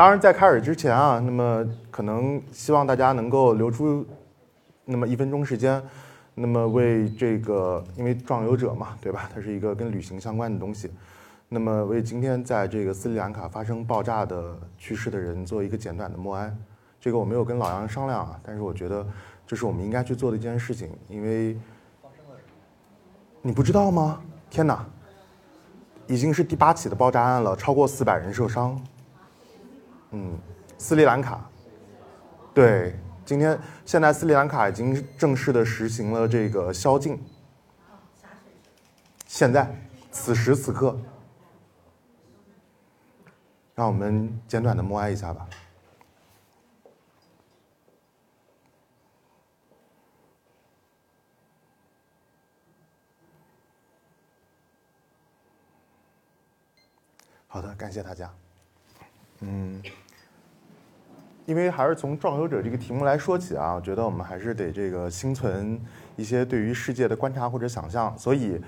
当然，在开始之前啊，那么可能希望大家能够留出那么一分钟时间，那么为这个，因为壮游者嘛，对吧？它是一个跟旅行相关的东西，那么为今天在这个斯里兰卡发生爆炸的去世的人做一个简短的默哀。这个我没有跟老杨商量啊，但是我觉得这是我们应该去做的一件事情，因为你不知道吗？天哪！已经是第八起的爆炸案了，超过四百人受伤。嗯，斯里兰卡，对，今天现在斯里兰卡已经正式的实行了这个宵禁。现在，此时此刻，让我们简短的默哀一下吧。好的，感谢大家。嗯，因为还是从壮游者这个题目来说起啊，我觉得我们还是得这个心存一些对于世界的观察或者想象。所以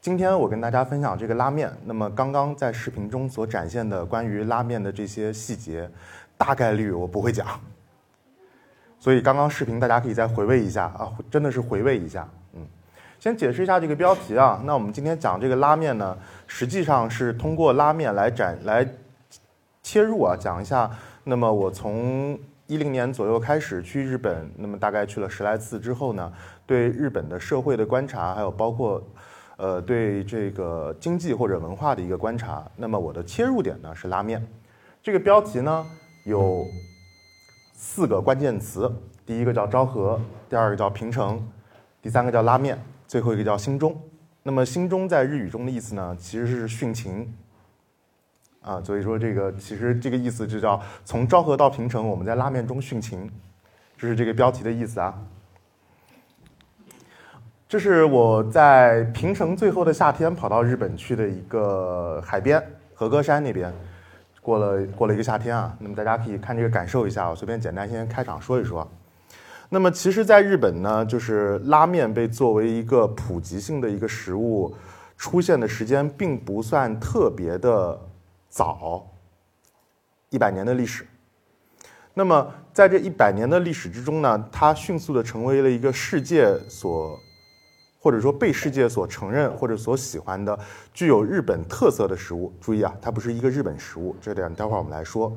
今天我跟大家分享这个拉面。那么刚刚在视频中所展现的关于拉面的这些细节，大概率我不会讲。所以刚刚视频大家可以再回味一下啊，真的是回味一下。嗯，先解释一下这个标题啊。那我们今天讲这个拉面呢，实际上是通过拉面来展来。切入啊，讲一下。那么我从一零年左右开始去日本，那么大概去了十来次之后呢，对日本的社会的观察，还有包括，呃，对这个经济或者文化的一个观察。那么我的切入点呢是拉面。这个标题呢有四个关键词，第一个叫昭和，第二个叫平成，第三个叫拉面，最后一个叫心中。那么心中在日语中的意思呢，其实是殉情。啊，所以说这个其实这个意思就叫从昭和到平成，我们在拉面中殉情，这是这个标题的意思啊。这是我在平成最后的夏天跑到日本去的一个海边和歌山那边，过了过了一个夏天啊。那么大家可以看这个感受一下，我随便简单先开场说一说。那么其实，在日本呢，就是拉面被作为一个普及性的一个食物出现的时间，并不算特别的。早一百年的历史，那么在这一百年的历史之中呢，它迅速的成为了一个世界所或者说被世界所承认或者所喜欢的具有日本特色的食物。注意啊，它不是一个日本食物，这点待会儿我们来说。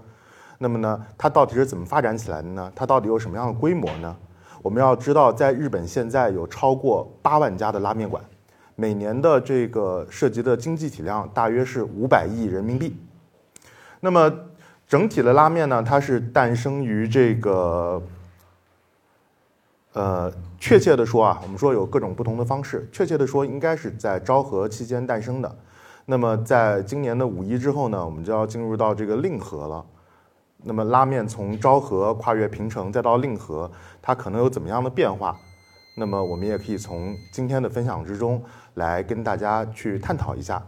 那么呢，它到底是怎么发展起来的呢？它到底有什么样的规模呢？我们要知道，在日本现在有超过八万家的拉面馆，每年的这个涉及的经济体量大约是五百亿人民币。那么，整体的拉面呢，它是诞生于这个，呃，确切的说啊，我们说有各种不同的方式。确切的说，应该是在昭和期间诞生的。那么，在今年的五一之后呢，我们就要进入到这个令和了。那么，拉面从昭和跨越平成再到令和，它可能有怎么样的变化？那么，我们也可以从今天的分享之中来跟大家去探讨一下。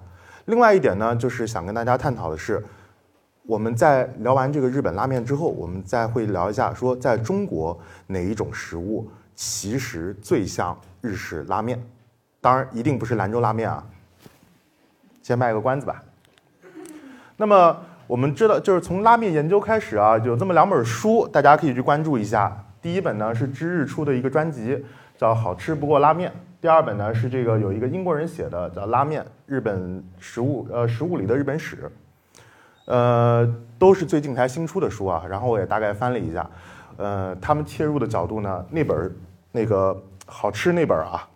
另外一点呢，就是想跟大家探讨的是。我们在聊完这个日本拉面之后，我们再会聊一下，说在中国哪一种食物其实最像日式拉面？当然，一定不是兰州拉面啊。先卖个关子吧。那么我们知道，就是从拉面研究开始啊，有这么两本书，大家可以去关注一下。第一本呢是知日出的一个专辑，叫《好吃不过拉面》；第二本呢是这个有一个英国人写的，叫《拉面：日本食物呃食物里的日本史》。呃，都是最近才新出的书啊，然后我也大概翻了一下，呃，他们切入的角度呢，那本那个好吃那本啊，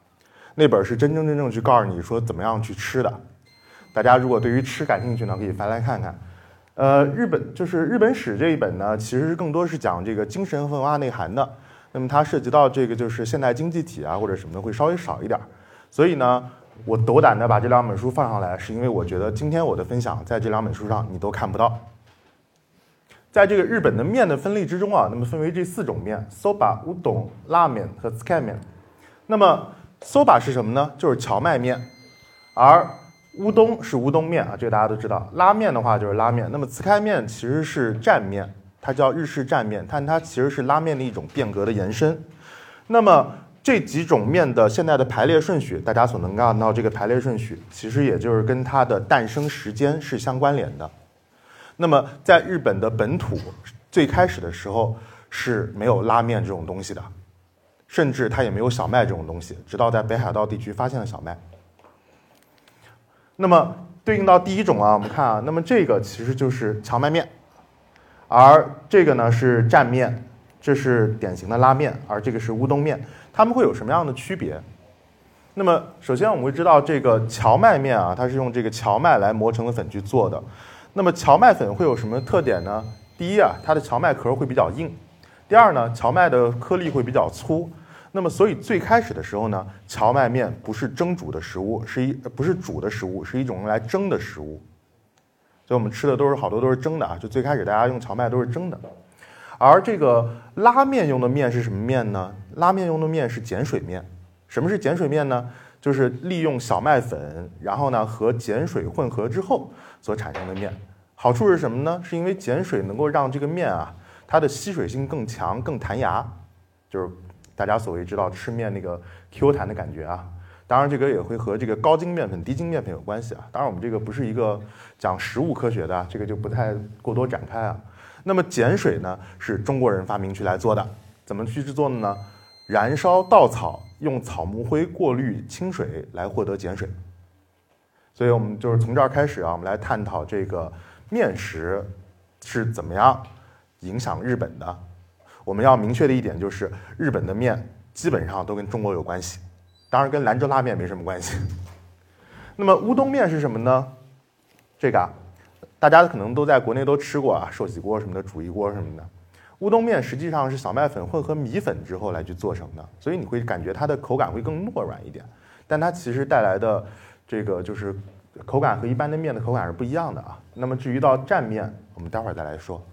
那本是真真正正去告诉你说怎么样去吃的。大家如果对于吃感兴趣呢，可以翻来看看。呃，日本就是日本史这一本呢，其实是更多是讲这个精神和文化内涵的，那么它涉及到这个就是现代经济体啊或者什么的会稍微少一点儿，所以呢。我斗胆的把这两本书放上来，是因为我觉得今天我的分享在这两本书上你都看不到。在这个日本的面的分类之中啊，那么分为这四种面：soba、乌冬、拉面和 s k a 面。那么 soba 是什么呢？就是荞麦面，而乌冬是乌冬面啊，这个大家都知道。拉面的话就是拉面。那么 s k a 面其实是蘸面，它叫日式蘸面，但它其实是拉面的一种变革的延伸。那么这几种面的现在的排列顺序，大家所能看到这个排列顺序，其实也就是跟它的诞生时间是相关联的。那么在日本的本土，最开始的时候是没有拉面这种东西的，甚至它也没有小麦这种东西，直到在北海道地区发现了小麦。那么对应到第一种啊，我们看啊，那么这个其实就是荞麦面，而这个呢是蘸面，这是典型的拉面，而这个是乌冬面，它们会有什么样的区别？那么首先我们会知道这个荞麦面啊，它是用这个荞麦来磨成的粉去做的。那么荞麦粉会有什么特点呢？第一啊，它的荞麦壳会比较硬；第二呢，荞麦的颗粒会比较粗。那么，所以最开始的时候呢，荞麦面不是蒸煮的食物，是一不是煮的食物，是一种用来蒸的食物。所以我们吃的都是好多都是蒸的啊，就最开始大家用荞麦都是蒸的。而这个拉面用的面是什么面呢？拉面用的面是碱水面。什么是碱水面呢？就是利用小麦粉，然后呢和碱水混合之后所产生的面。好处是什么呢？是因为碱水能够让这个面啊，它的吸水性更强，更弹牙，就是。大家所谓知道吃面那个 Q 弹的感觉啊，当然这个也会和这个高筋面粉、低筋面粉有关系啊。当然我们这个不是一个讲食物科学的，这个就不太过多展开啊。那么碱水呢，是中国人发明去来做的，怎么去制作的呢？燃烧稻草，用草木灰过滤清水来获得碱水。所以我们就是从这儿开始啊，我们来探讨这个面食是怎么样影响日本的。我们要明确的一点就是，日本的面基本上都跟中国有关系，当然跟兰州拉面没什么关系。那么乌冬面是什么呢？这个啊，大家可能都在国内都吃过啊，寿喜锅什么的，煮一锅什么的。乌冬面实际上是小麦粉混合米粉之后来去做成的，所以你会感觉它的口感会更糯软一点，但它其实带来的这个就是口感和一般的面的口感是不一样的啊。那么至于到蘸面，我们待会儿再来说。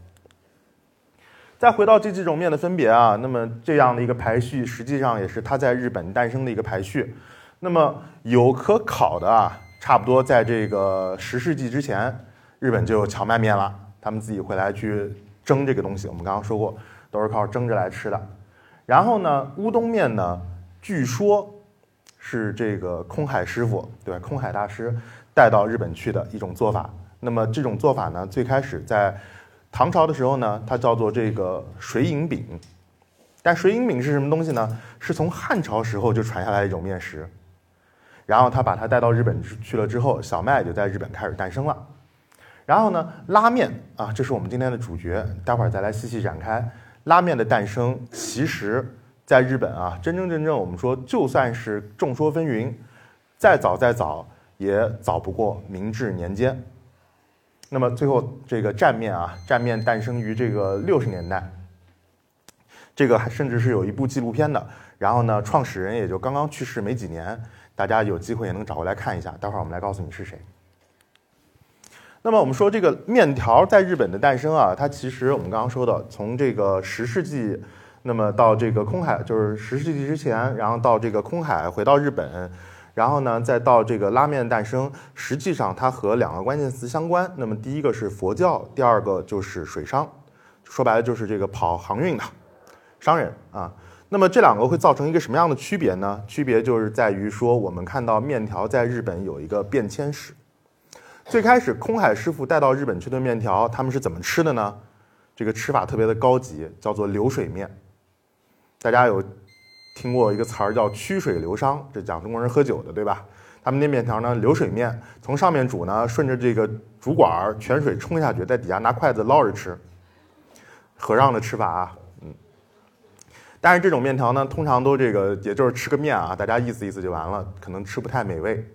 再回到这几种面的分别啊，那么这样的一个排序，实际上也是它在日本诞生的一个排序。那么有可考的啊，差不多在这个十世纪之前，日本就有荞麦面了，他们自己会来去蒸这个东西。我们刚刚说过，都是靠蒸着来吃的。然后呢，乌冬面呢，据说是这个空海师傅，对？空海大师带到日本去的一种做法。那么这种做法呢，最开始在唐朝的时候呢，它叫做这个水银饼，但水银饼是什么东西呢？是从汉朝时候就传下来一种面食，然后他把它带到日本去了之后，小麦就在日本开始诞生了。然后呢，拉面啊，这是我们今天的主角，待会儿再来细细展开。拉面的诞生，其实在日本啊，真真正正我们说，就算是众说纷纭，再早再早也早不过明治年间。那么最后这个蘸面啊，蘸面诞生于这个六十年代，这个还甚至是有一部纪录片的。然后呢，创始人也就刚刚去世没几年，大家有机会也能找过来看一下。待会儿我们来告诉你是谁。那么我们说这个面条在日本的诞生啊，它其实我们刚刚说的，从这个十世纪，那么到这个空海，就是十世纪之前，然后到这个空海回到日本。然后呢，再到这个拉面诞生，实际上它和两个关键词相关。那么第一个是佛教，第二个就是水商，说白了就是这个跑航运的商人啊。那么这两个会造成一个什么样的区别呢？区别就是在于说，我们看到面条在日本有一个变迁史。最开始空海师傅带到日本去的面条，他们是怎么吃的呢？这个吃法特别的高级，叫做流水面。大家有？听过一个词儿叫“曲水流觞”，这讲中国人喝酒的，对吧？他们那面条呢，流水面，从上面煮呢，顺着这个主管儿，泉水冲下去，在底下拿筷子捞着吃，和尚的吃法啊，嗯。但是这种面条呢，通常都这个，也就是吃个面啊，大家意思意思就完了，可能吃不太美味。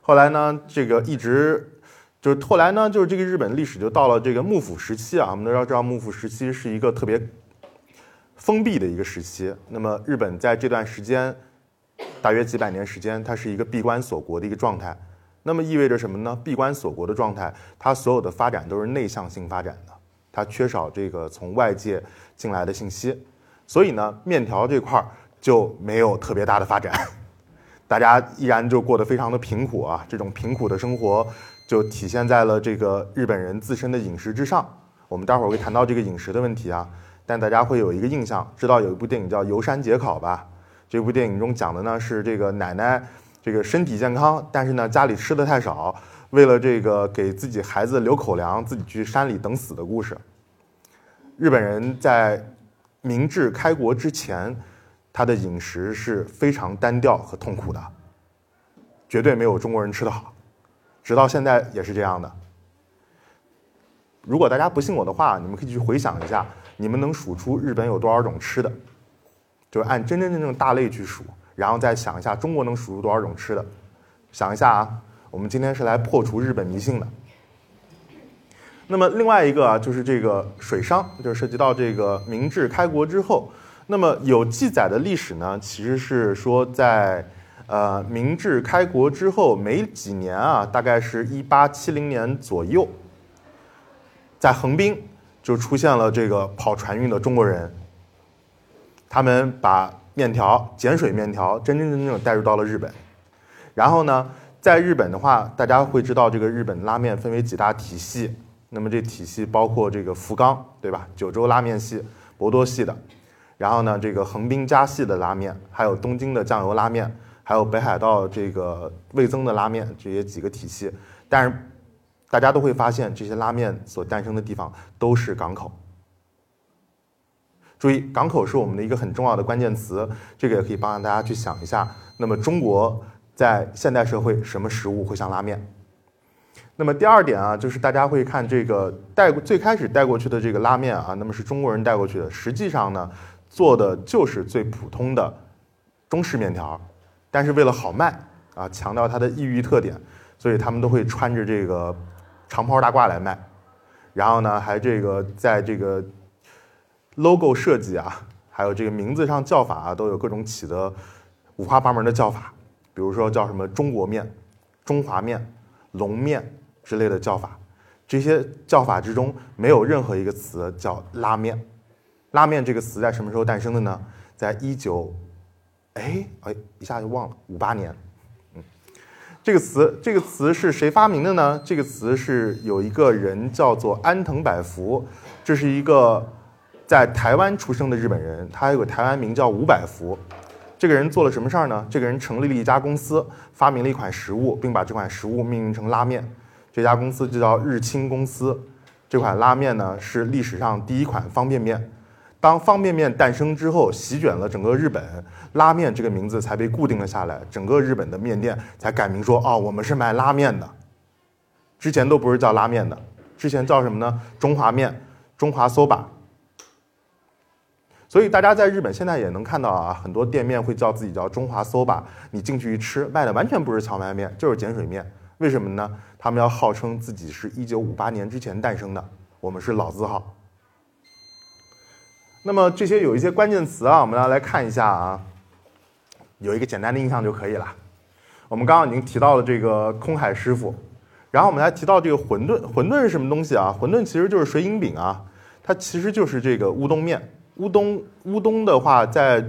后来呢，这个一直就是后来呢，就是这个日本历史就到了这个幕府时期啊，我们都要知道幕府时期是一个特别。封闭的一个时期，那么日本在这段时间，大约几百年时间，它是一个闭关锁国的一个状态。那么意味着什么呢？闭关锁国的状态，它所有的发展都是内向性发展的，它缺少这个从外界进来的信息，所以呢，面条这块儿就没有特别大的发展，大家依然就过得非常的贫苦啊。这种贫苦的生活就体现在了这个日本人自身的饮食之上。我们待会儿会谈到这个饮食的问题啊。但大家会有一个印象，知道有一部电影叫《游山解考》吧？这部电影中讲的呢是这个奶奶，这个身体健康，但是呢家里吃的太少，为了这个给自己孩子留口粮，自己去山里等死的故事。日本人在明治开国之前，他的饮食是非常单调和痛苦的，绝对没有中国人吃的好，直到现在也是这样的。如果大家不信我的话，你们可以去回想一下，你们能数出日本有多少种吃的？就是按真真正正大类去数，然后再想一下中国能数出多少种吃的。想一下啊，我们今天是来破除日本迷信的。那么另外一个啊，就是这个水商，就涉及到这个明治开国之后，那么有记载的历史呢，其实是说在呃明治开国之后没几年啊，大概是一八七零年左右，在横滨就出现了这个跑船运的中国人，他们把面条碱水面条真真正正带入到了日本。然后呢，在日本的话，大家会知道这个日本拉面分为几大体系。那么这体系包括这个福冈，对吧？九州拉面系、博多系的。然后呢，这个横滨加系的拉面，还有东京的酱油拉面，还有北海道这个味增的拉面，这些几个体系。但是大家都会发现，这些拉面所诞生的地方都是港口。注意，港口是我们的一个很重要的关键词，这个也可以帮大家去想一下。那么中国。在现代社会，什么食物会像拉面？那么第二点啊，就是大家会看这个带最开始带过去的这个拉面啊，那么是中国人带过去的。实际上呢，做的就是最普通的中式面条，但是为了好卖啊，强调它的异域特点，所以他们都会穿着这个长袍大褂来卖。然后呢，还这个在这个 logo 设计啊，还有这个名字上叫法啊，都有各种起的五花八门的叫法。比如说叫什么中国面、中华面、龙面之类的叫法，这些叫法之中没有任何一个词叫拉面。拉面这个词在什么时候诞生的呢？在一九，哎哎，一下就忘了，五八年。这个词这个词是谁发明的呢？这个词是有一个人叫做安藤百福，这是一个在台湾出生的日本人，他有个台湾名叫吴百福。这个人做了什么事儿呢？这个人成立了一家公司，发明了一款食物，并把这款食物命名成拉面。这家公司就叫日清公司。这款拉面呢，是历史上第一款方便面。当方便面诞生之后，席卷了整个日本，拉面这个名字才被固定了下来。整个日本的面店才改名说：“哦，我们是卖拉面的。”之前都不是叫拉面的，之前叫什么呢？中华面、中华 soba。所以大家在日本现在也能看到啊，很多店面会叫自己叫中华 soba，你进去一吃，卖的完全不是荞麦面，就是碱水面。为什么呢？他们要号称自己是一九五八年之前诞生的，我们是老字号。那么这些有一些关键词啊，我们要来看一下啊，有一个简单的印象就可以了。我们刚刚已经提到了这个空海师傅，然后我们还提到这个馄饨，馄饨是什么东西啊？馄饨其实就是水银饼啊，它其实就是这个乌冬面。乌冬乌冬的话，在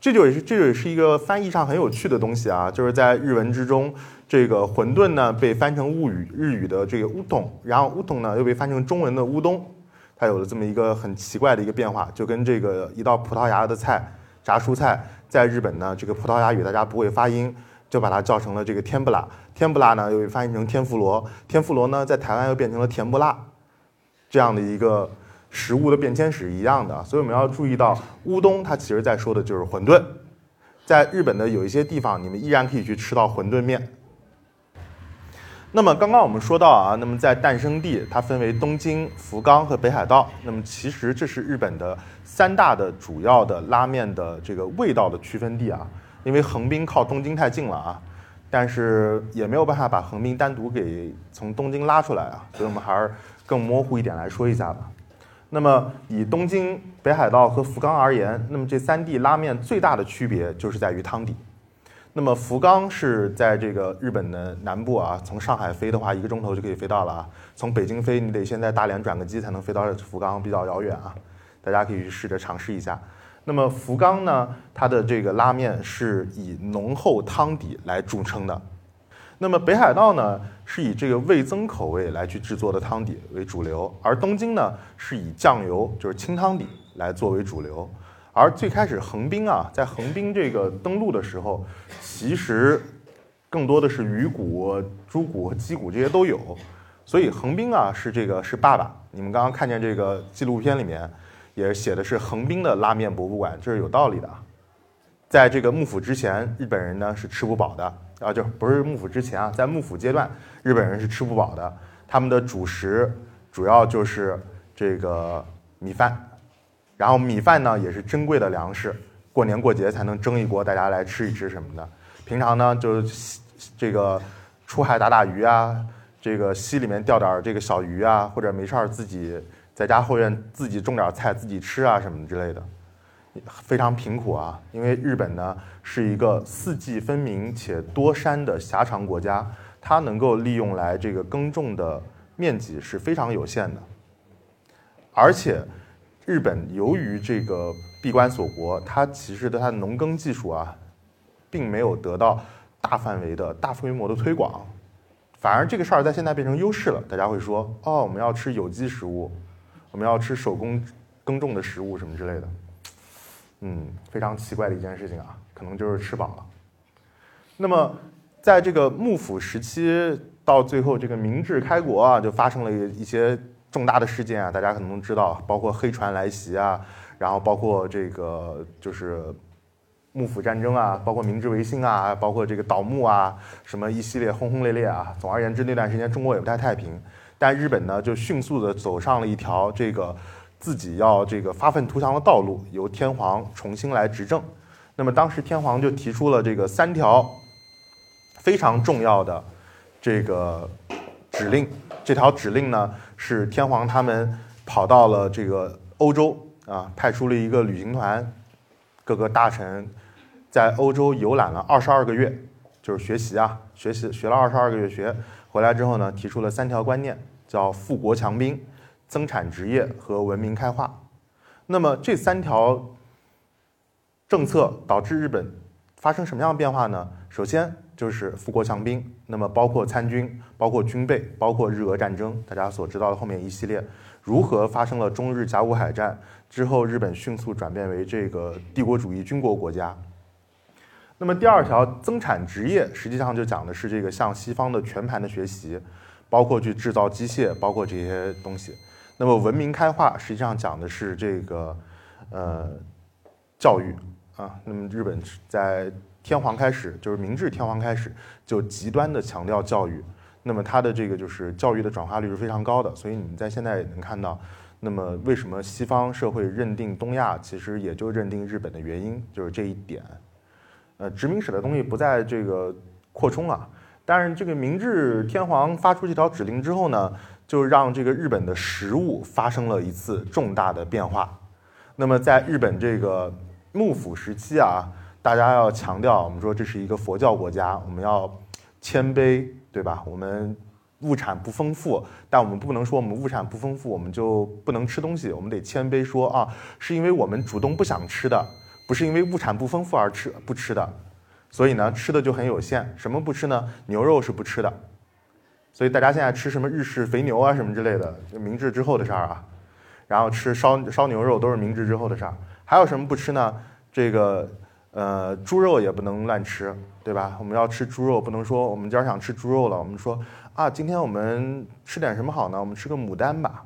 这就也是这就也是一个翻译上很有趣的东西啊，就是在日文之中，这个馄饨呢被翻成物语日语的这个乌冬，然后乌冬呢又被翻成中文的乌冬，它有了这么一个很奇怪的一个变化，就跟这个一道葡萄牙的菜炸蔬菜，在日本呢这个葡萄牙语大家不会发音，就把它叫成了这个天不拉，天不拉呢又翻译成天妇罗，天妇罗呢在台湾又变成了甜不辣，这样的一个。食物的变迁史一样的，所以我们要注意到乌冬，它其实在说的就是馄饨。在日本的有一些地方，你们依然可以去吃到馄饨面。那么刚刚我们说到啊，那么在诞生地，它分为东京、福冈和北海道。那么其实这是日本的三大的主要的拉面的这个味道的区分地啊。因为横滨靠东京太近了啊，但是也没有办法把横滨单独给从东京拉出来啊，所以我们还是更模糊一点来说一下吧。那么以东京、北海道和福冈而言，那么这三地拉面最大的区别就是在于汤底。那么福冈是在这个日本的南部啊，从上海飞的话一个钟头就可以飞到了啊。从北京飞你得先在大连转个机才能飞到福冈，比较遥远啊。大家可以去试着尝试一下。那么福冈呢，它的这个拉面是以浓厚汤底来著称的。那么北海道呢，是以这个味增口味来去制作的汤底为主流，而东京呢是以酱油就是清汤底来作为主流。而最开始横滨啊，在横滨这个登陆的时候，其实更多的是鱼骨、猪骨鸡骨这些都有。所以横滨啊是这个是爸爸。你们刚刚看见这个纪录片里面也写的是横滨的拉面博物馆，这是有道理的。在这个幕府之前，日本人呢是吃不饱的啊，就不是幕府之前啊，在幕府阶段，日本人是吃不饱的。他们的主食主要就是这个米饭，然后米饭呢也是珍贵的粮食，过年过节才能蒸一锅，大家来吃一吃什么的。平常呢就这个出海打打鱼啊。这个溪里面钓点这个小鱼啊，或者没事儿自己在家后院自己种点菜自己吃啊什么之类的，非常贫苦啊。因为日本呢是一个四季分明且多山的狭长国家，它能够利用来这个耕种的面积是非常有限的。而且日本由于这个闭关锁国，它其实的它的农耕技术啊，并没有得到大范围的大规模的推广。反而这个事儿在现在变成优势了，大家会说哦，我们要吃有机食物，我们要吃手工耕种的食物什么之类的，嗯，非常奇怪的一件事情啊，可能就是吃饱了。那么在这个幕府时期到最后这个明治开国啊，就发生了一些重大的事件啊，大家可能都知道，包括黑船来袭啊，然后包括这个就是。幕府战争啊，包括明治维新啊，包括这个倒幕啊，什么一系列轰轰烈烈啊。总而言之，那段时间中国也不太太平。但日本呢，就迅速的走上了一条这个自己要这个发愤图强的道路，由天皇重新来执政。那么当时天皇就提出了这个三条非常重要的这个指令。这条指令呢，是天皇他们跑到了这个欧洲啊，派出了一个旅行团，各个大臣。在欧洲游览了二十二个月，就是学习啊，学习学了二十二个月学，回来之后呢，提出了三条观念，叫富国强兵、增产职业和文明开化。那么这三条政策导致日本发生什么样的变化呢？首先就是富国强兵，那么包括参军、包括军备、包括日俄战争，大家所知道的后面一系列如何发生了中日甲午海战之后，日本迅速转变为这个帝国主义军国国家。那么第二条增产职业，实际上就讲的是这个向西方的全盘的学习，包括去制造机械，包括这些东西。那么文明开化，实际上讲的是这个呃教育啊。那么日本在天皇开始，就是明治天皇开始，就极端的强调教育。那么它的这个就是教育的转化率是非常高的。所以你们在现在也能看到，那么为什么西方社会认定东亚，其实也就认定日本的原因，就是这一点。呃，殖民史的东西不在这个扩充啊，但是这个明治天皇发出这条指令之后呢，就让这个日本的食物发生了一次重大的变化。那么在日本这个幕府时期啊，大家要强调，我们说这是一个佛教国家，我们要谦卑，对吧？我们物产不丰富，但我们不能说我们物产不丰富，我们就不能吃东西，我们得谦卑说啊，是因为我们主动不想吃的。不是因为物产不丰富而吃不吃的，所以呢吃的就很有限。什么不吃呢？牛肉是不吃的。所以大家现在吃什么日式肥牛啊什么之类的，就明治之后的事儿啊。然后吃烧烧牛肉都是明治之后的事儿。还有什么不吃呢？这个呃猪肉也不能乱吃，对吧？我们要吃猪肉，不能说我们今儿想吃猪肉了，我们说啊今天我们吃点什么好呢？我们吃个牡丹吧。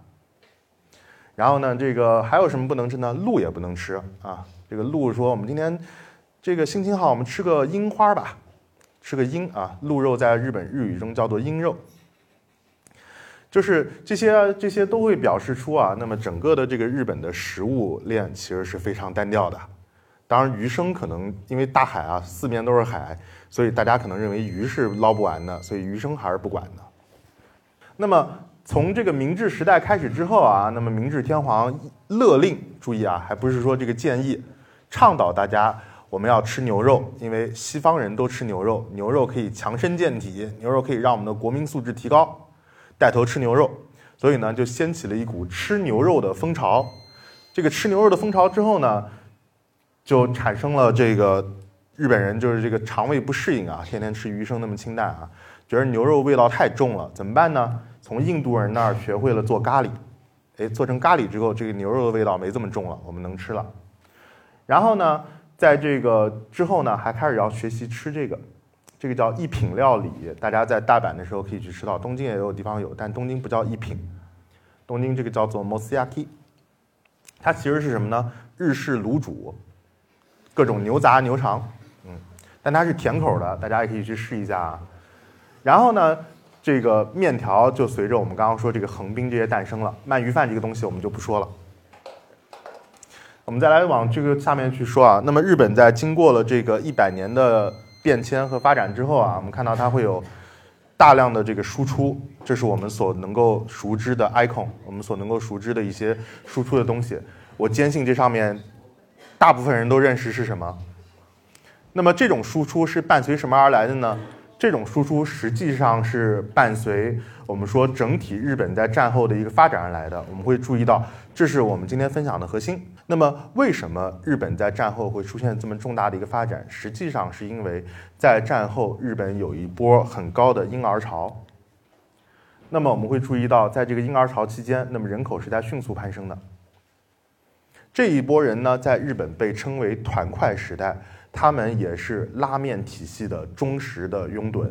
然后呢这个还有什么不能吃呢？鹿也不能吃啊。这个鹿说：“我们今天这个心情好，我们吃个樱花吧，吃个樱啊。鹿肉在日本日语中叫做樱肉，就是这些这些都会表示出啊，那么整个的这个日本的食物链其实是非常单调的。当然，鱼生可能因为大海啊，四面都是海，所以大家可能认为鱼是捞不完的，所以鱼生还是不管的。那么从这个明治时代开始之后啊，那么明治天皇勒令，注意啊，还不是说这个建议。”倡导大家我们要吃牛肉，因为西方人都吃牛肉，牛肉可以强身健体，牛肉可以让我们的国民素质提高，带头吃牛肉，所以呢就掀起了一股吃牛肉的风潮。这个吃牛肉的风潮之后呢，就产生了这个日本人就是这个肠胃不适应啊，天天吃鱼生那么清淡啊，觉得牛肉味道太重了，怎么办呢？从印度人那儿学会了做咖喱，哎，做成咖喱之后，这个牛肉的味道没这么重了，我们能吃了。然后呢，在这个之后呢，还开始要学习吃这个这个叫一品料理，大家在大阪的时候可以去吃到，东京也有地方有，但东京不叫一品，东京这个叫做 mosiyaki，它其实是什么呢？日式卤煮，各种牛杂、牛肠，嗯，但它是甜口的，大家也可以去试一下啊。然后呢，这个面条就随着我们刚刚说这个横滨这些诞生了，鳗鱼饭这个东西我们就不说了。我们再来往这个下面去说啊，那么日本在经过了这个一百年的变迁和发展之后啊，我们看到它会有大量的这个输出，这是我们所能够熟知的 icon，我们所能够熟知的一些输出的东西。我坚信这上面大部分人都认识是什么。那么这种输出是伴随什么而来的呢？这种输出实际上是伴随我们说整体日本在战后的一个发展而来的。我们会注意到，这是我们今天分享的核心。那么，为什么日本在战后会出现这么重大的一个发展？实际上是因为在战后日本有一波很高的婴儿潮。那么我们会注意到，在这个婴儿潮期间，那么人口是在迅速攀升的。这一波人呢，在日本被称为“团块时代”。他们也是拉面体系的忠实的拥趸。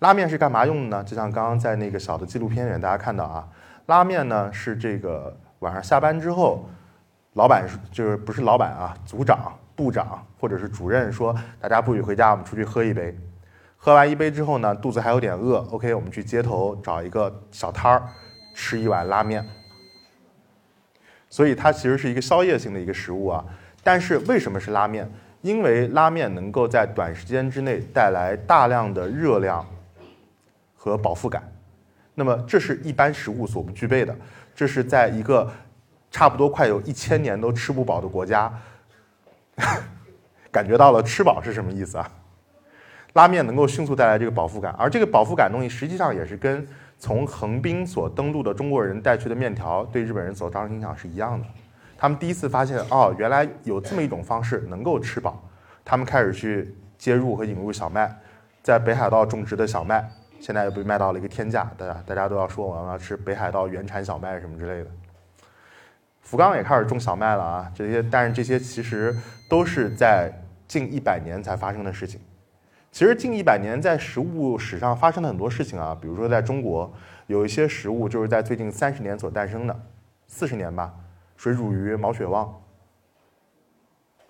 拉面是干嘛用的呢？就像刚刚在那个小的纪录片里面大家看到啊，拉面呢是这个晚上下班之后，老板就是不是老板啊，组长、部长或者是主任说，大家不许回家，我们出去喝一杯。喝完一杯之后呢，肚子还有点饿，OK，我们去街头找一个小摊儿，吃一碗拉面。所以它其实是一个宵夜性的一个食物啊。但是为什么是拉面？因为拉面能够在短时间之内带来大量的热量和饱腹感。那么这是一般食物所不具备的。这是在一个差不多快有一千年都吃不饱的国家，感觉到了吃饱是什么意思啊？拉面能够迅速带来这个饱腹感，而这个饱腹感东西实际上也是跟从横滨所登陆的中国人带去的面条对日本人所造成影响是一样的。他们第一次发现，哦，原来有这么一种方式能够吃饱。他们开始去接入和引入小麦，在北海道种植的小麦，现在又被卖到了一个天价，大家大家都要说我要吃北海道原产小麦什么之类的。福冈也开始种小麦了啊，这些，但是这些其实都是在近一百年才发生的事情。其实近一百年在食物史上发生了很多事情啊，比如说在中国，有一些食物就是在最近三十年所诞生的，四十年吧。水煮鱼、毛血旺，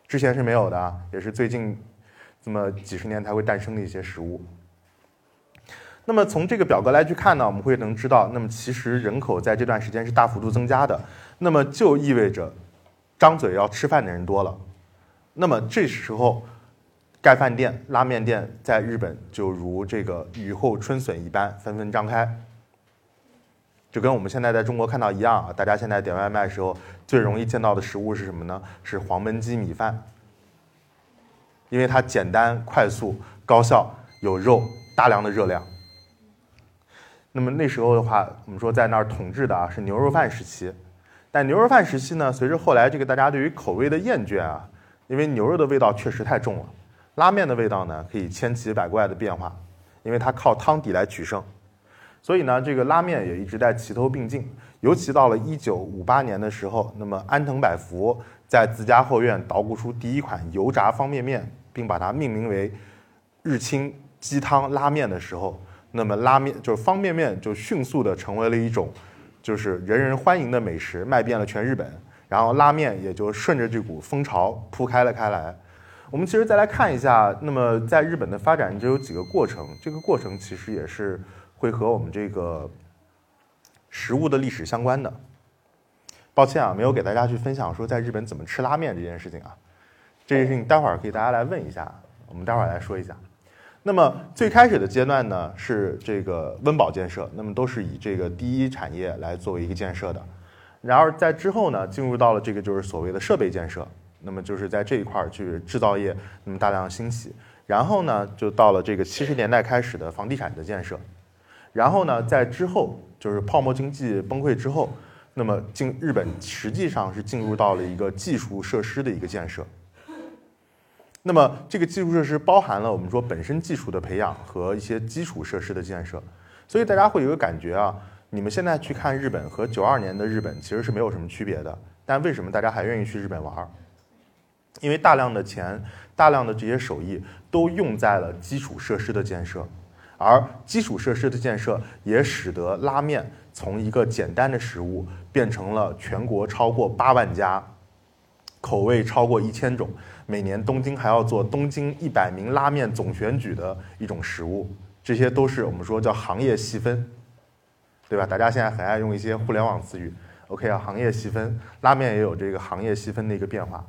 之前是没有的，也是最近这么几十年才会诞生的一些食物。那么从这个表格来去看呢，我们会能知道，那么其实人口在这段时间是大幅度增加的，那么就意味着张嘴要吃饭的人多了。那么这时候，盖饭店、拉面店在日本就如这个雨后春笋一般纷纷张开。就跟我们现在在中国看到一样啊，大家现在点外卖时候最容易见到的食物是什么呢？是黄焖鸡米饭，因为它简单、快速、高效，有肉，大量的热量。那么那时候的话，我们说在那儿统治的啊是牛肉饭时期，但牛肉饭时期呢，随着后来这个大家对于口味的厌倦啊，因为牛肉的味道确实太重了，拉面的味道呢可以千奇百怪的变化，因为它靠汤底来取胜。所以呢，这个拉面也一直在齐头并进，尤其到了一九五八年的时候，那么安藤百福在自家后院捣鼓出第一款油炸方便面，并把它命名为日清鸡汤拉面的时候，那么拉面就是方便面就迅速的成为了一种就是人人欢迎的美食，卖遍了全日本，然后拉面也就顺着这股风潮铺开了开来。我们其实再来看一下，那么在日本的发展就有几个过程，这个过程其实也是。会和我们这个食物的历史相关的。抱歉啊，没有给大家去分享说在日本怎么吃拉面这件事情啊。这件事情待会儿可以大家来问一下，我们待会儿来说一下。那么最开始的阶段呢，是这个温饱建设，那么都是以这个第一产业来作为一个建设的。然而在之后呢，进入到了这个就是所谓的设备建设，那么就是在这一块儿去制造业那么大量兴起。然后呢，就到了这个七十年代开始的房地产的建设。然后呢，在之后就是泡沫经济崩溃之后，那么进日本实际上是进入到了一个技术设施的一个建设。那么这个基础设施包含了我们说本身技术的培养和一些基础设施的建设。所以大家会有个感觉啊，你们现在去看日本和九二年的日本其实是没有什么区别的。但为什么大家还愿意去日本玩儿？因为大量的钱、大量的这些手艺都用在了基础设施的建设，而基础设施的建设也使得拉面从一个简单的食物变成了全国超过八万家、口味超过一千种、每年东京还要做东京一百名拉面总选举的一种食物。这些都是我们说叫行业细分，对吧？大家现在很爱用一些互联网词语。OK 啊，行业细分，拉面也有这个行业细分的一个变化。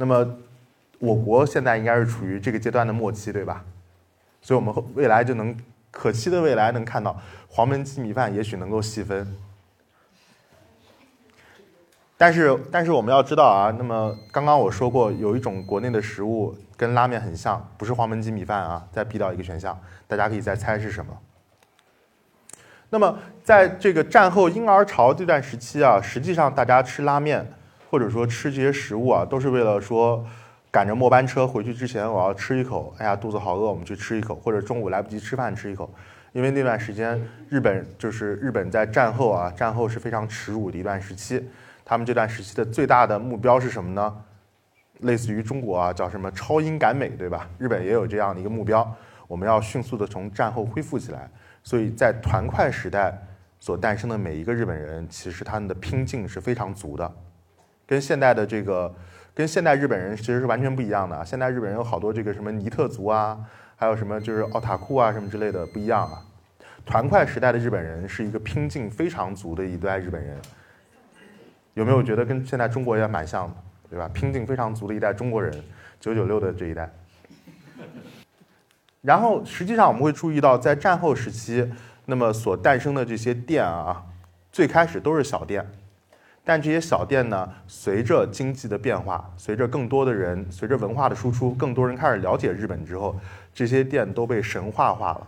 那么，我国现在应该是处于这个阶段的末期，对吧？所以我们未来就能可期的未来能看到黄焖鸡米饭也许能够细分。但是，但是我们要知道啊，那么刚刚我说过，有一种国内的食物跟拉面很像，不是黄焖鸡米饭啊。再 B 到一个选项，大家可以再猜是什么。那么，在这个战后婴儿潮这段时期啊，实际上大家吃拉面，或者说吃这些食物啊，都是为了说赶着末班车回去之前，我要吃一口。哎呀，肚子好饿，我们去吃一口，或者中午来不及吃饭吃一口。因为那段时间，日本就是日本在战后啊，战后是非常耻辱的一段时期。他们这段时期的最大的目标是什么呢？类似于中国啊，叫什么超英赶美，对吧？日本也有这样的一个目标，我们要迅速的从战后恢复起来。所以在团块时代所诞生的每一个日本人，其实他们的拼劲是非常足的，跟现代的这个，跟现代日本人其实是完全不一样的。现代日本人有好多这个什么尼特族啊，还有什么就是奥塔库啊什么之类的不一样啊。团块时代的日本人是一个拼劲非常足的一代日本人，有没有觉得跟现在中国也蛮像的，对吧？拼劲非常足的一代中国人，九九六的这一代。然后，实际上我们会注意到，在战后时期，那么所诞生的这些店啊，最开始都是小店，但这些小店呢，随着经济的变化，随着更多的人，随着文化的输出，更多人开始了解日本之后，这些店都被神话化了。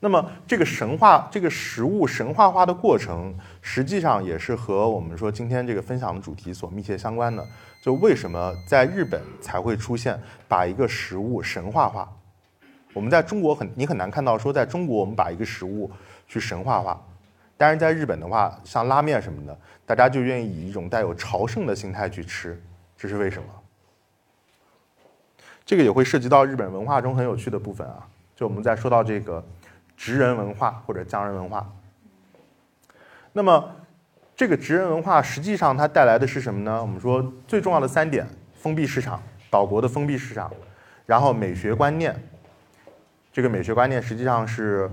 那么，这个神话，这个食物神话化的过程，实际上也是和我们说今天这个分享的主题所密切相关的。就为什么在日本才会出现把一个食物神话化？我们在中国很，你很难看到说在中国我们把一个食物去神话化，但是在日本的话，像拉面什么的，大家就愿意以一种带有朝圣的心态去吃，这是为什么？这个也会涉及到日本文化中很有趣的部分啊，就我们在说到这个职人文化或者匠人文化，那么这个职人文化实际上它带来的是什么呢？我们说最重要的三点：封闭市场，岛国的封闭市场，然后美学观念。这个美学观念实际上是，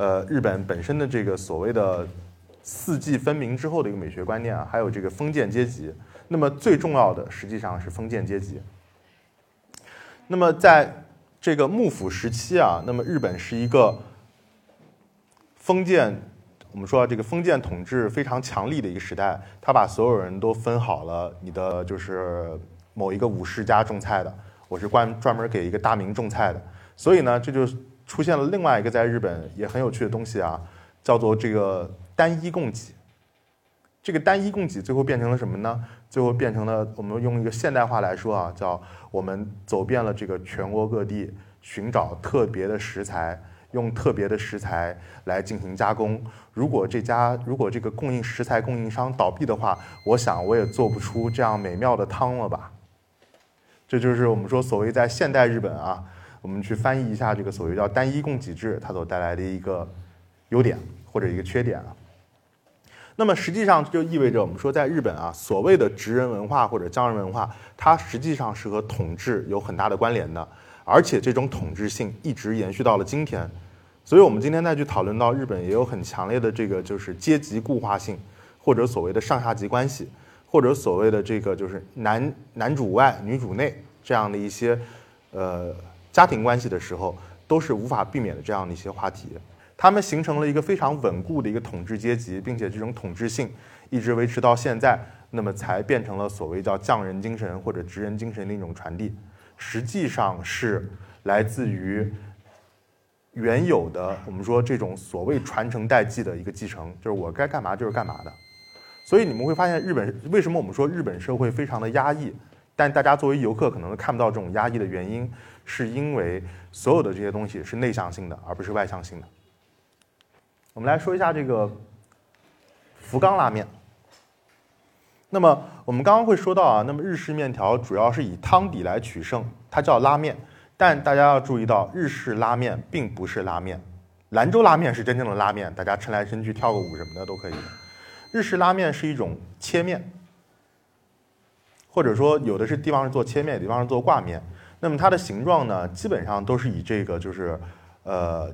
呃，日本本身的这个所谓的四季分明之后的一个美学观念啊，还有这个封建阶级。那么最重要的实际上是封建阶级。那么在这个幕府时期啊，那么日本是一个封建，我们说这个封建统治非常强力的一个时代，他把所有人都分好了，你的就是某一个武士家种菜的，我是专专门给一个大名种菜的。所以呢，这就出现了另外一个在日本也很有趣的东西啊，叫做这个单一供给。这个单一供给最后变成了什么呢？最后变成了我们用一个现代化来说啊，叫我们走遍了这个全国各地，寻找特别的食材，用特别的食材来进行加工。如果这家如果这个供应食材供应商倒闭的话，我想我也做不出这样美妙的汤了吧。这就是我们说所谓在现代日本啊。我们去翻译一下这个所谓叫单一供给制，它所带来的一个优点或者一个缺点啊。那么实际上就意味着我们说在日本啊，所谓的职人文化或者匠人文化，它实际上是和统治有很大的关联的，而且这种统治性一直延续到了今天。所以我们今天再去讨论到日本也有很强烈的这个就是阶级固化性，或者所谓的上下级关系，或者所谓的这个就是男男主外女主内这样的一些呃。家庭关系的时候，都是无法避免的这样的一些话题。他们形成了一个非常稳固的一个统治阶级，并且这种统治性一直维持到现在，那么才变成了所谓叫匠人精神或者职人精神的一种传递。实际上是来自于原有的我们说这种所谓传承代际的一个继承，就是我该干嘛就是干嘛的。所以你们会发现，日本为什么我们说日本社会非常的压抑？但大家作为游客可能看不到这种压抑的原因。是因为所有的这些东西是内向性的，而不是外向性的。我们来说一下这个福冈拉面。那么我们刚刚会说到啊，那么日式面条主要是以汤底来取胜，它叫拉面。但大家要注意到，日式拉面并不是拉面，兰州拉面是真正的拉面，大家抻来抻去跳个舞什么的都可以。日式拉面是一种切面，或者说有的是地方是做切面，的地方是做挂面。那么它的形状呢，基本上都是以这个就是呃，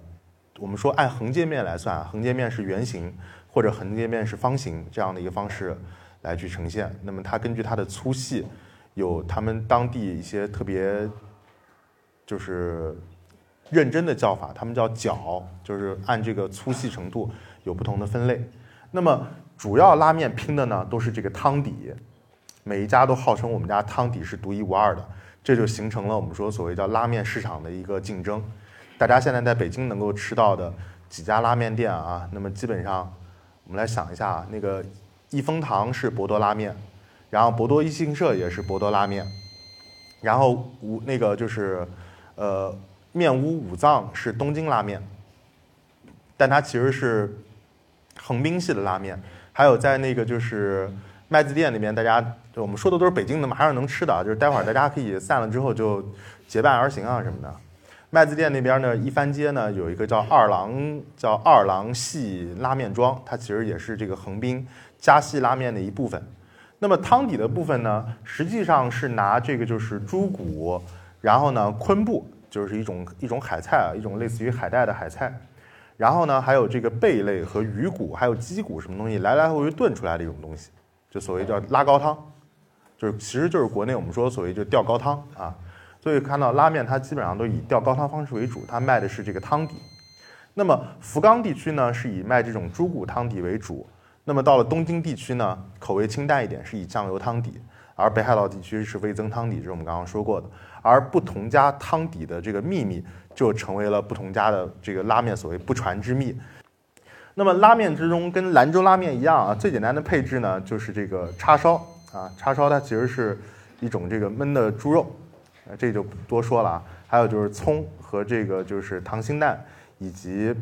我们说按横截面来算，横截面是圆形或者横截面是方形这样的一个方式。来去呈现，那么它根据它的粗细，有他们当地一些特别，就是认真的叫法，他们叫角，就是按这个粗细程度有不同的分类。那么主要拉面拼的呢，都是这个汤底，每一家都号称我们家汤底是独一无二的，这就形成了我们说所谓叫拉面市场的一个竞争。大家现在在北京能够吃到的几家拉面店啊，那么基本上我们来想一下啊，那个。益丰堂是博多拉面，然后博多一信社也是博多拉面，然后五那个就是，呃，面屋五藏是东京拉面，但它其实是横滨系的拉面。还有在那个就是麦子店那边，大家我们说的都是北京的，马上能吃的，就是待会儿大家可以散了之后就结伴而行啊什么的。麦子店那边呢，一番街呢有一个叫二郎叫二郎系拉面庄，它其实也是这个横滨。加系拉面的一部分，那么汤底的部分呢，实际上是拿这个就是猪骨，然后呢昆布，就是一种一种海菜啊，一种类似于海带的海菜，然后呢还有这个贝类和鱼骨，还有鸡骨什么东西来来回回炖出来的一种东西，就所谓叫拉高汤，就是其实就是国内我们说所谓就吊高汤啊，所以看到拉面它基本上都以吊高汤方式为主，它卖的是这个汤底。那么福冈地区呢是以卖这种猪骨汤底为主。那么到了东京地区呢，口味清淡一点，是以酱油汤底；而北海道地区是味增汤底，这是我们刚刚说过的。而不同家汤底的这个秘密，就成为了不同家的这个拉面所谓不传之秘。那么拉面之中跟兰州拉面一样啊，最简单的配置呢就是这个叉烧啊，叉烧它其实是一种这个焖的猪肉，呃，这就不多说了啊。还有就是葱和这个就是溏心蛋以及。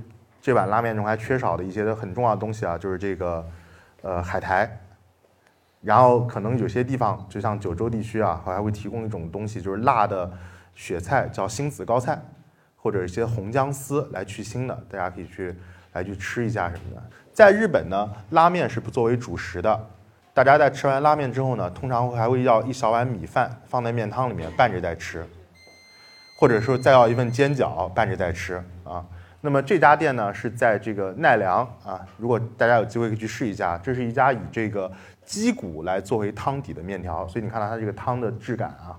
这碗拉面中还缺少的一些很重要的东西啊，就是这个，呃，海苔。然后可能有些地方，就像九州地区啊，还会提供一种东西，就是辣的雪菜，叫星子高菜，或者一些红姜丝来去腥的，大家可以去来去吃一下什么的。在日本呢，拉面是不作为主食的，大家在吃完拉面之后呢，通常还会要一小碗米饭放在面汤里面拌着再吃，或者说再要一份煎饺拌着再吃啊。那么这家店呢是在这个奈良啊，如果大家有机会可以去试一下，这是一家以这个鸡骨来作为汤底的面条，所以你看到它这个汤的质感啊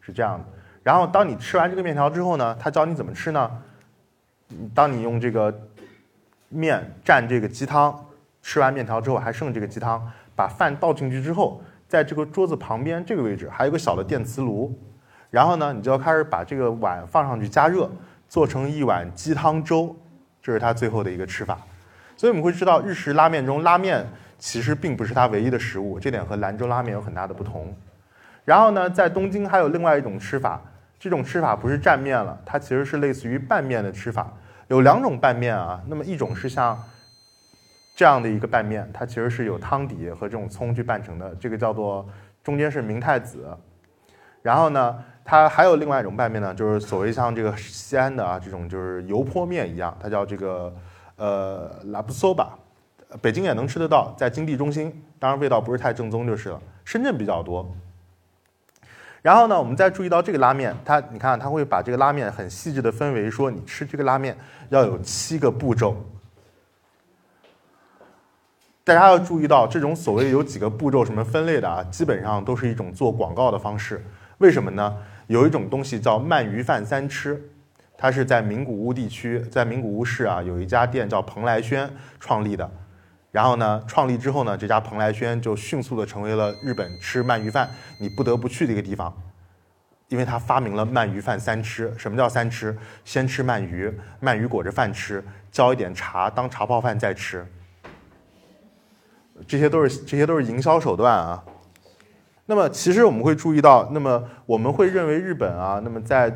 是这样的。然后当你吃完这个面条之后呢，他教你怎么吃呢？当你用这个面蘸这个鸡汤，吃完面条之后还剩这个鸡汤，把饭倒进去之后，在这个桌子旁边这个位置还有个小的电磁炉，然后呢，你就要开始把这个碗放上去加热。做成一碗鸡汤粥，这是它最后的一个吃法。所以我们会知道，日式拉面中拉面其实并不是它唯一的食物，这点和兰州拉面有很大的不同。然后呢，在东京还有另外一种吃法，这种吃法不是蘸面了，它其实是类似于拌面的吃法。有两种拌面啊，那么一种是像这样的一个拌面，它其实是有汤底和这种葱去拌成的，这个叫做中间是明太子。然后呢？它还有另外一种拌面呢，就是所谓像这个西安的啊这种就是油泼面一样，它叫这个呃拉布索吧，北京也能吃得到，在金地中心，当然味道不是太正宗就是了。深圳比较多。然后呢，我们再注意到这个拉面，它你看它会把这个拉面很细致的分为说，你吃这个拉面要有七个步骤。大家要注意到这种所谓有几个步骤什么分类的啊，基本上都是一种做广告的方式。为什么呢？有一种东西叫鳗鱼饭三吃，它是在名古屋地区，在名古屋市啊，有一家店叫蓬莱轩创立的。然后呢，创立之后呢，这家蓬莱轩就迅速的成为了日本吃鳗鱼饭你不得不去的一个地方，因为他发明了鳗鱼饭三吃。什么叫三吃？先吃鳗鱼，鳗鱼裹着饭吃，浇一点茶当茶泡饭再吃。这些都是这些都是营销手段啊。那么其实我们会注意到，那么我们会认为日本啊，那么在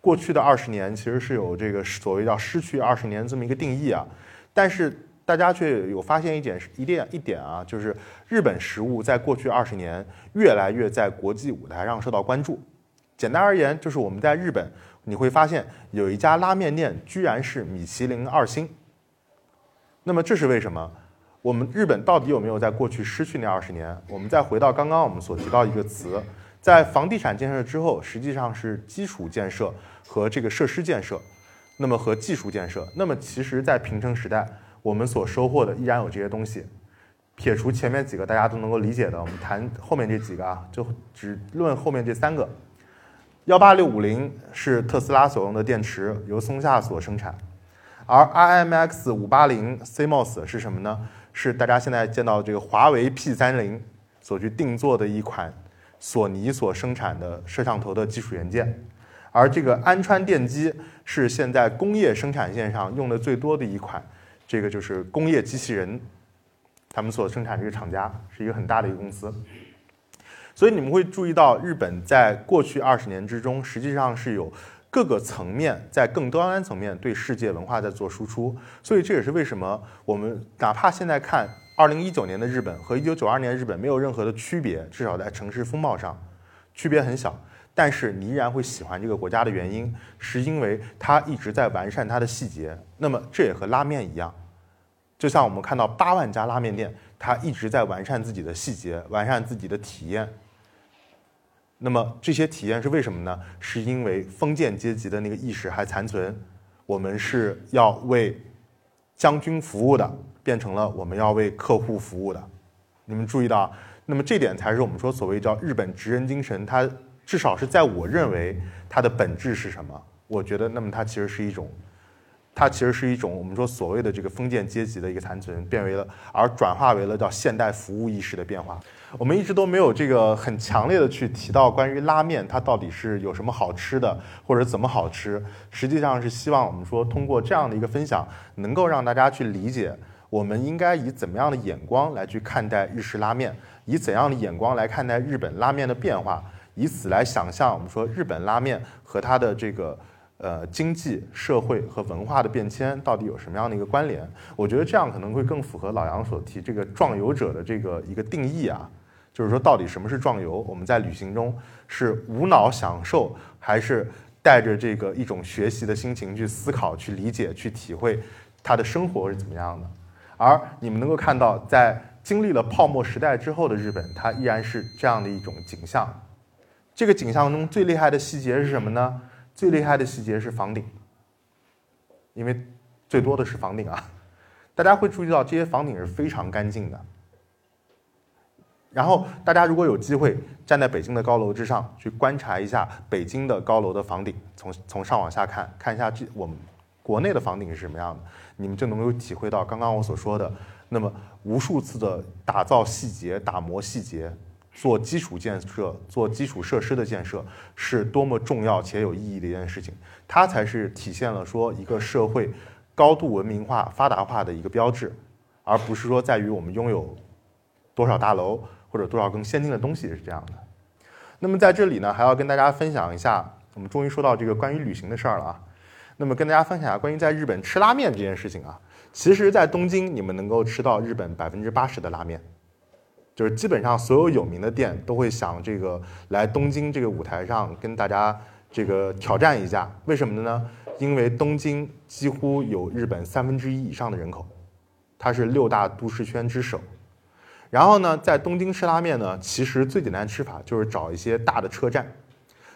过去的二十年其实是有这个所谓叫失去二十年这么一个定义啊。但是大家却有发现一点一点一点啊，就是日本食物在过去二十年越来越在国际舞台上受到关注。简单而言，就是我们在日本你会发现有一家拉面店居然是米其林二星。那么这是为什么？我们日本到底有没有在过去失去那二十年？我们再回到刚刚我们所提到一个词，在房地产建设之后，实际上是基础建设和这个设施建设，那么和技术建设。那么其实，在平成时代，我们所收获的依然有这些东西。撇除前面几个大家都能够理解的，我们谈后面这几个啊，就只论后面这三个。幺八六五零是特斯拉所用的电池，由松下所生产，而 IMX 五八零 CMOS 是什么呢？是大家现在见到这个华为 P 三零所去定做的一款索尼所生产的摄像头的基础元件，而这个安川电机是现在工业生产线上用的最多的一款，这个就是工业机器人，他们所生产这个厂家是一个很大的一个公司，所以你们会注意到日本在过去二十年之中，实际上是有。各个层面在更高端层面对世界文化在做输出，所以这也是为什么我们哪怕现在看二零一九年的日本和一九九二年的日本没有任何的区别，至少在城市风貌上区别很小，但是你依然会喜欢这个国家的原因，是因为它一直在完善它的细节。那么这也和拉面一样，就像我们看到八万家拉面店，它一直在完善自己的细节，完善自己的体验。那么这些体验是为什么呢？是因为封建阶级的那个意识还残存，我们是要为将军服务的，变成了我们要为客户服务的。你们注意到，那么这点才是我们说所谓叫日本职人精神。它至少是在我认为它的本质是什么？我觉得，那么它其实是一种。它其实是一种我们说所谓的这个封建阶级的一个残存，变为了而转化为了叫现代服务意识的变化。我们一直都没有这个很强烈的去提到关于拉面它到底是有什么好吃的，或者怎么好吃。实际上是希望我们说通过这样的一个分享，能够让大家去理解我们应该以怎么样的眼光来去看待日式拉面，以怎样的眼光来看待日本拉面的变化，以此来想象我们说日本拉面和它的这个。呃，经济社会和文化的变迁到底有什么样的一个关联？我觉得这样可能会更符合老杨所提这个壮游者的这个一个定义啊，就是说到底什么是壮游？我们在旅行中是无脑享受，还是带着这个一种学习的心情去思考、去理解、去体会他的生活是怎么样的？而你们能够看到，在经历了泡沫时代之后的日本，它依然是这样的一种景象。这个景象中最厉害的细节是什么呢？最厉害的细节是房顶，因为最多的是房顶啊，大家会注意到这些房顶是非常干净的。然后大家如果有机会站在北京的高楼之上去观察一下北京的高楼的房顶，从从上往下看，看一下这我们国内的房顶是什么样的，你们就能够体会到刚刚我所说的那么无数次的打造细节、打磨细节。做基础建设、做基础设施的建设是多么重要且有意义的一件事情，它才是体现了说一个社会高度文明化、发达化的一个标志，而不是说在于我们拥有多少大楼或者多少更先进的东西是这样的。那么在这里呢，还要跟大家分享一下，我们终于说到这个关于旅行的事儿了啊。那么跟大家分享一下关于在日本吃拉面这件事情啊，其实，在东京你们能够吃到日本百分之八十的拉面。就是基本上所有有名的店都会想这个来东京这个舞台上跟大家这个挑战一下，为什么呢？因为东京几乎有日本三分之一以上的人口，它是六大都市圈之首。然后呢，在东京吃拉面呢，其实最简单的吃法就是找一些大的车站，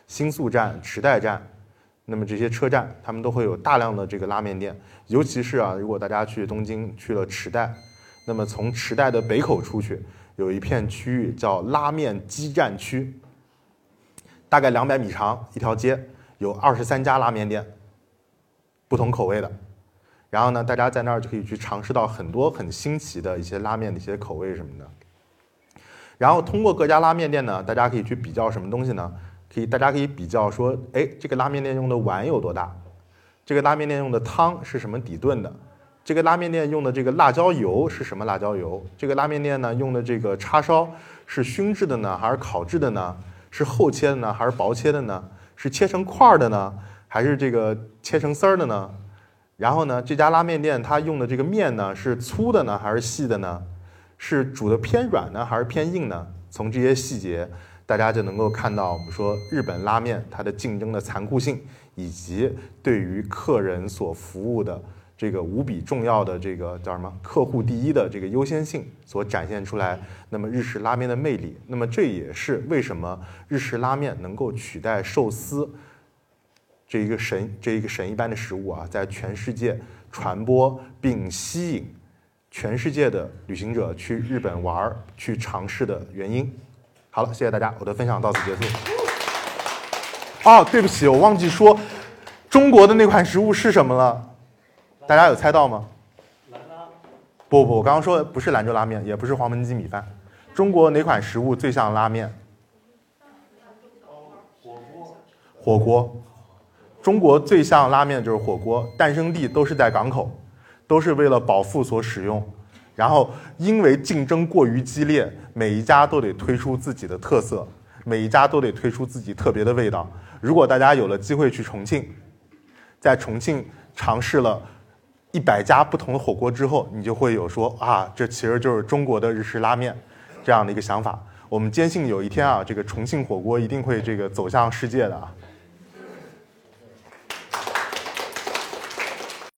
新宿站、池袋站，那么这些车站他们都会有大量的这个拉面店，尤其是啊，如果大家去东京去了池袋，那么从池袋的北口出去。有一片区域叫拉面基站区，大概两百米长一条街，有二十三家拉面店，不同口味的。然后呢，大家在那儿就可以去尝试到很多很新奇的一些拉面的一些口味什么的。然后通过各家拉面店呢，大家可以去比较什么东西呢？可以，大家可以比较说，哎，这个拉面店用的碗有多大？这个拉面店用的汤是什么底炖的？这个拉面店用的这个辣椒油是什么辣椒油？这个拉面店呢用的这个叉烧是熏制的呢，还是烤制的呢？是厚切的呢，还是薄切的呢？是切成块儿的呢，还是这个切成丝儿的呢？然后呢，这家拉面店它用的这个面呢是粗的呢还是细的呢？是煮的偏软呢还是偏硬呢？从这些细节，大家就能够看到我们说日本拉面它的竞争的残酷性，以及对于客人所服务的这个无比重要的这个叫什么“客户第一”的这个优先性所展现出来。那么日式拉面的魅力，那么这也是为什么日式拉面能够取代寿司这一个神这一个神一般的食物啊，在全世界传播并吸引。全世界的旅行者去日本玩儿、去尝试的原因。好了，谢谢大家，我的分享到此结束。哦，对不起，我忘记说，中国的那款食物是什么了？大家有猜到吗？不不，我刚刚说的不是兰州拉面，也不是黄焖鸡米饭。中国哪款食物最像拉面？火锅。中国最像拉面就是火锅，诞生地都是在港口。都是为了饱腹所使用，然后因为竞争过于激烈，每一家都得推出自己的特色，每一家都得推出自己特别的味道。如果大家有了机会去重庆，在重庆尝试了一百家不同的火锅之后，你就会有说啊，这其实就是中国的日式拉面这样的一个想法。我们坚信有一天啊，这个重庆火锅一定会这个走向世界的啊。